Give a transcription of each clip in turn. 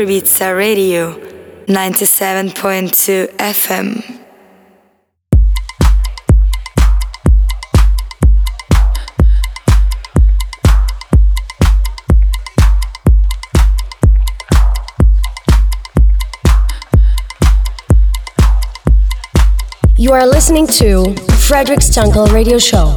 Ibiza Radio 97.2 FM. You are listening to Frederic Stunkel Radio Show.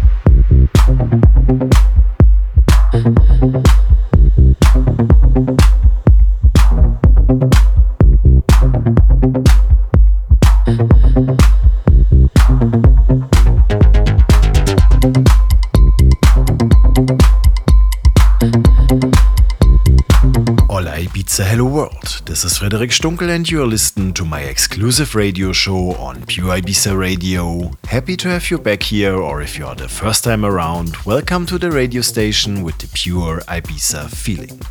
A hello world. This is Frederic Stunkel, and you're listening to my exclusive radio show on Pure Ibiza Radio. Happy to have you back here, or if you're the first time around, welcome to the radio station with the pure Ibiza feeling.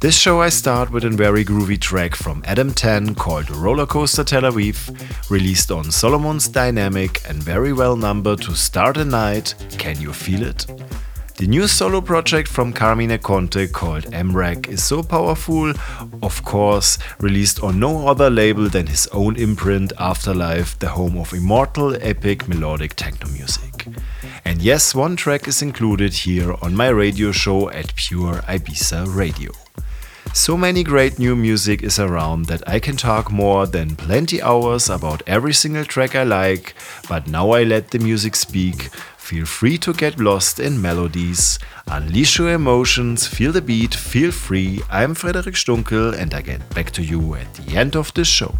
This show I start with a very groovy track from Adam Ten called Rollercoaster Tel Aviv, released on Solomun's Diynamic and very well numbered to start a night. Can you feel it? The new solo project from Carmine Conte called Mrak is so powerful, of course, released on no other label than his own imprint Afterlife, the home of immortal, epic, melodic techno music. And yes, one track is included here on my radio show at Pure Ibiza Radio. So many great new music is around that I can talk more than plenty hours about every single track I like, but now I let the music speak Feel free to get lost in melodies, unleash your emotions, feel the beat, feel free. I'm Frederic Stunkel and I get back to you at the end of the show.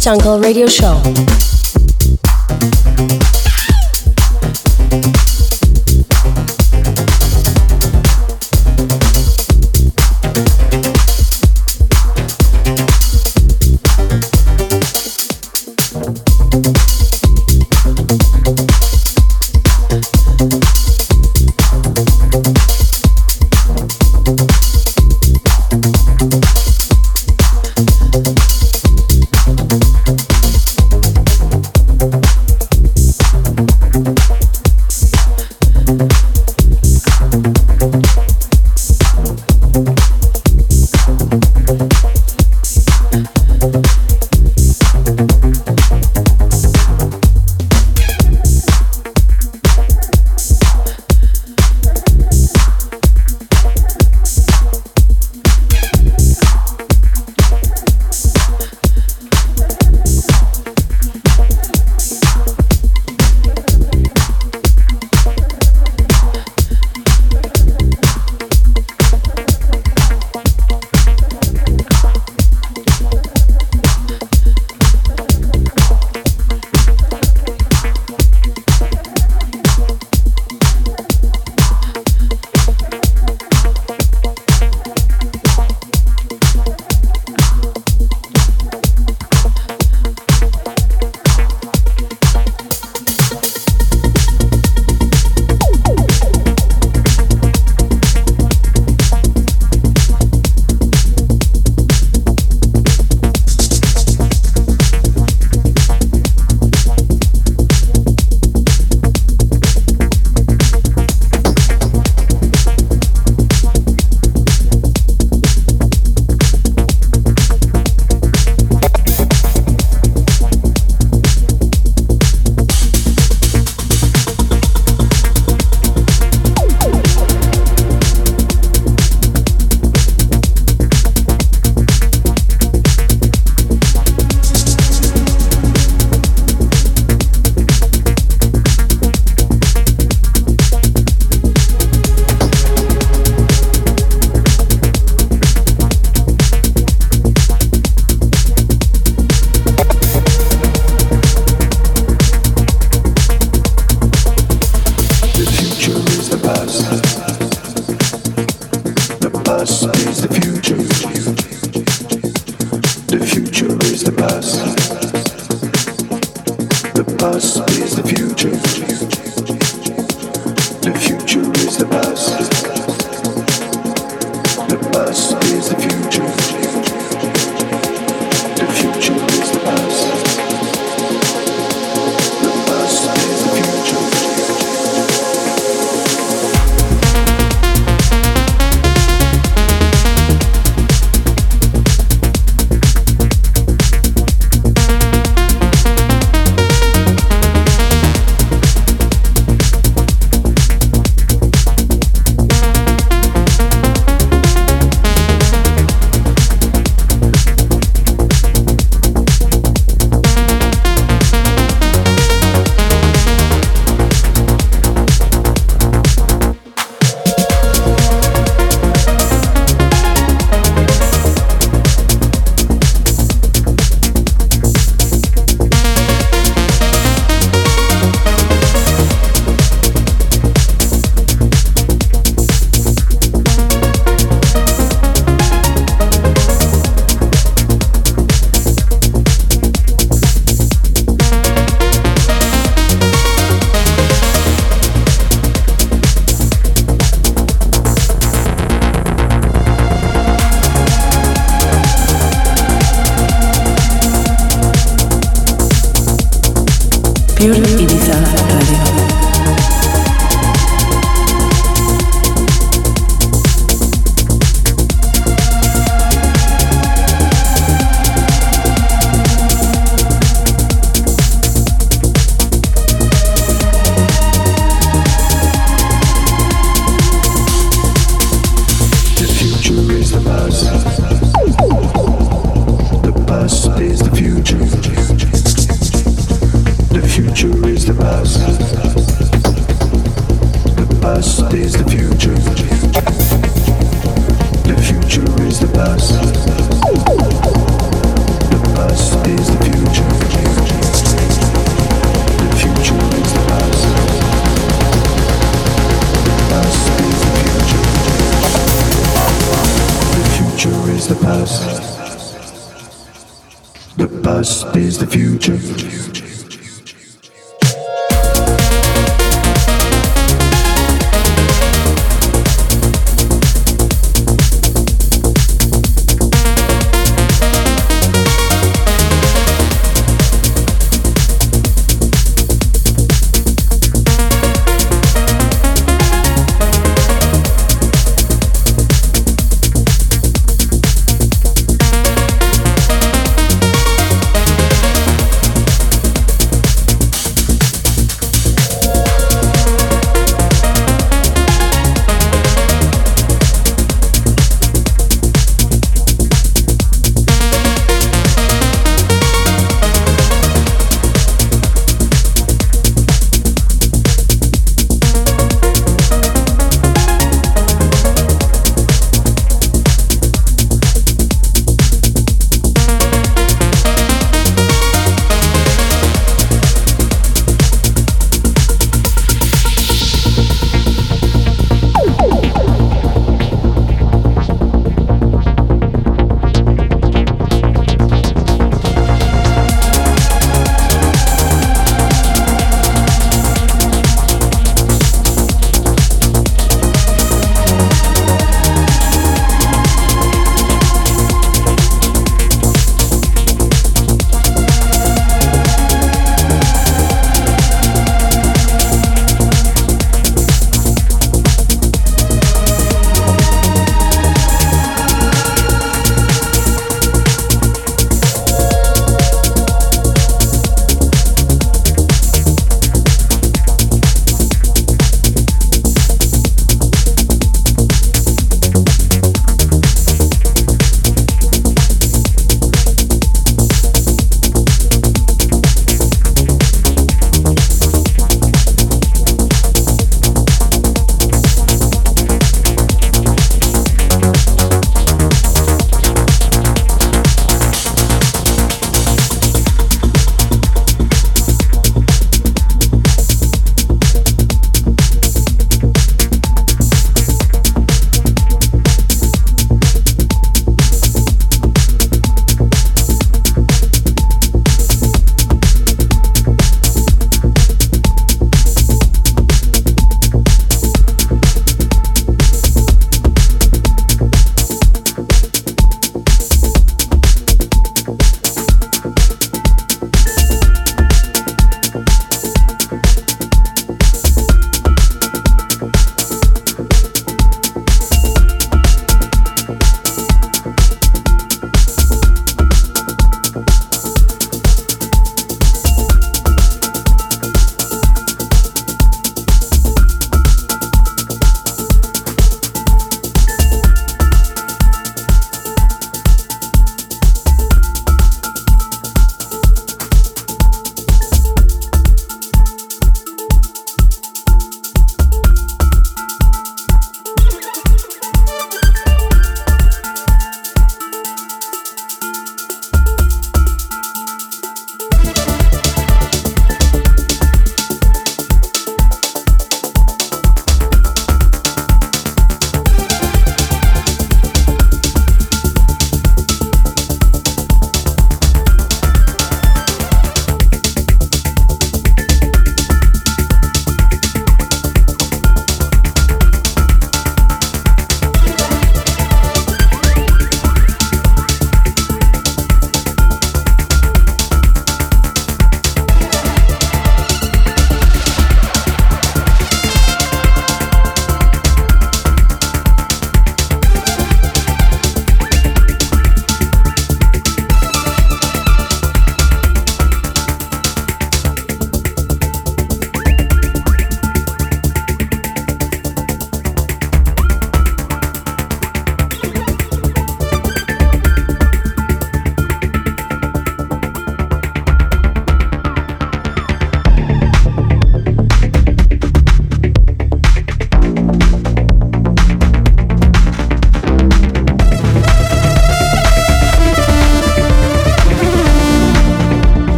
Jungle Radio Show.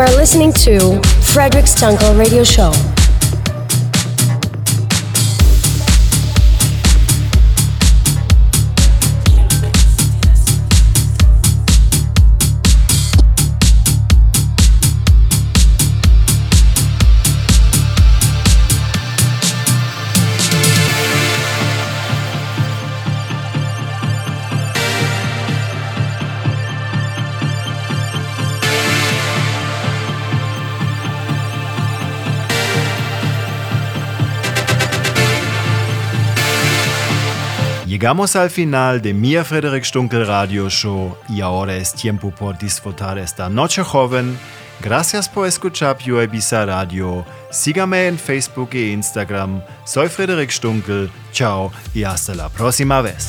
Are listening to Frederic Stunkel Radio Show. Llegamos al final de mi Frederic Stunkel Radio Show y ahora es tiempo por disfrutar esta noche joven. Gracias por escuchar Ibiza Radio. Sígame en Facebook e Instagram. Soy Frederic Stunkel. Chao y hasta la próxima vez.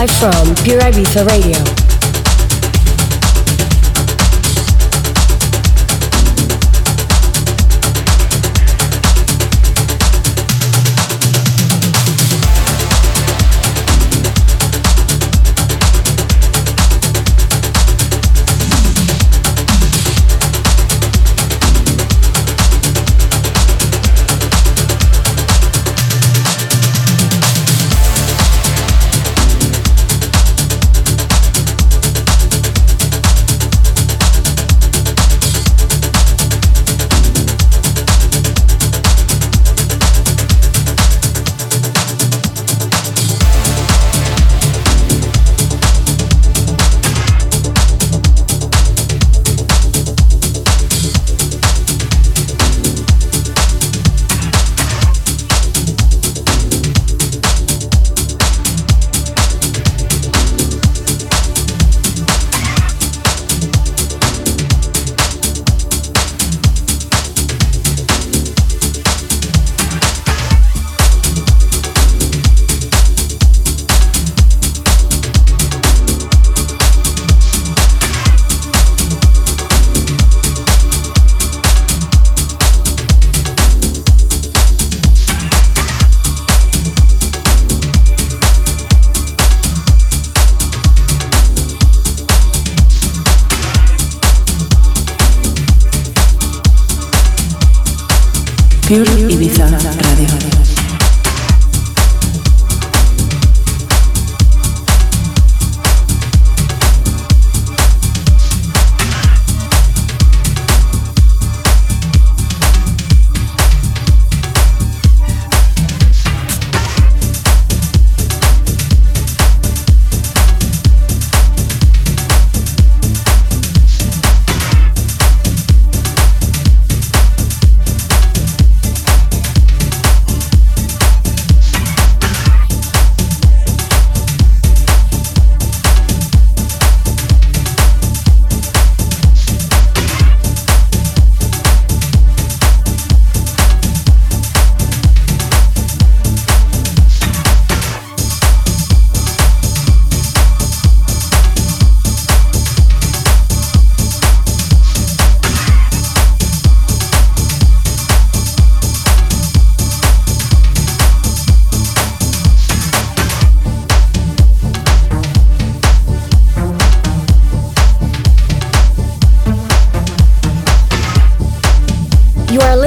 Live from Pure Ibiza Radio.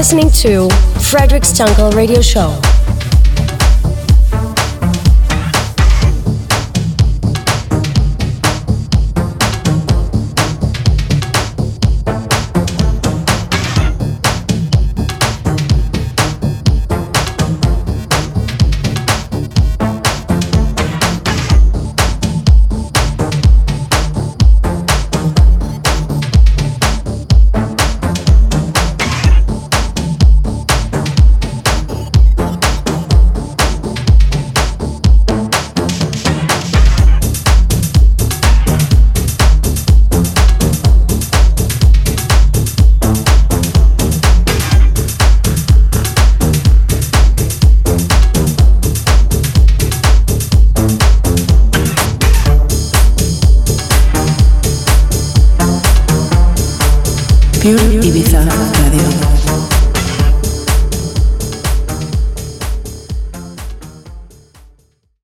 Listening to Frederic Stunkel Radio Show.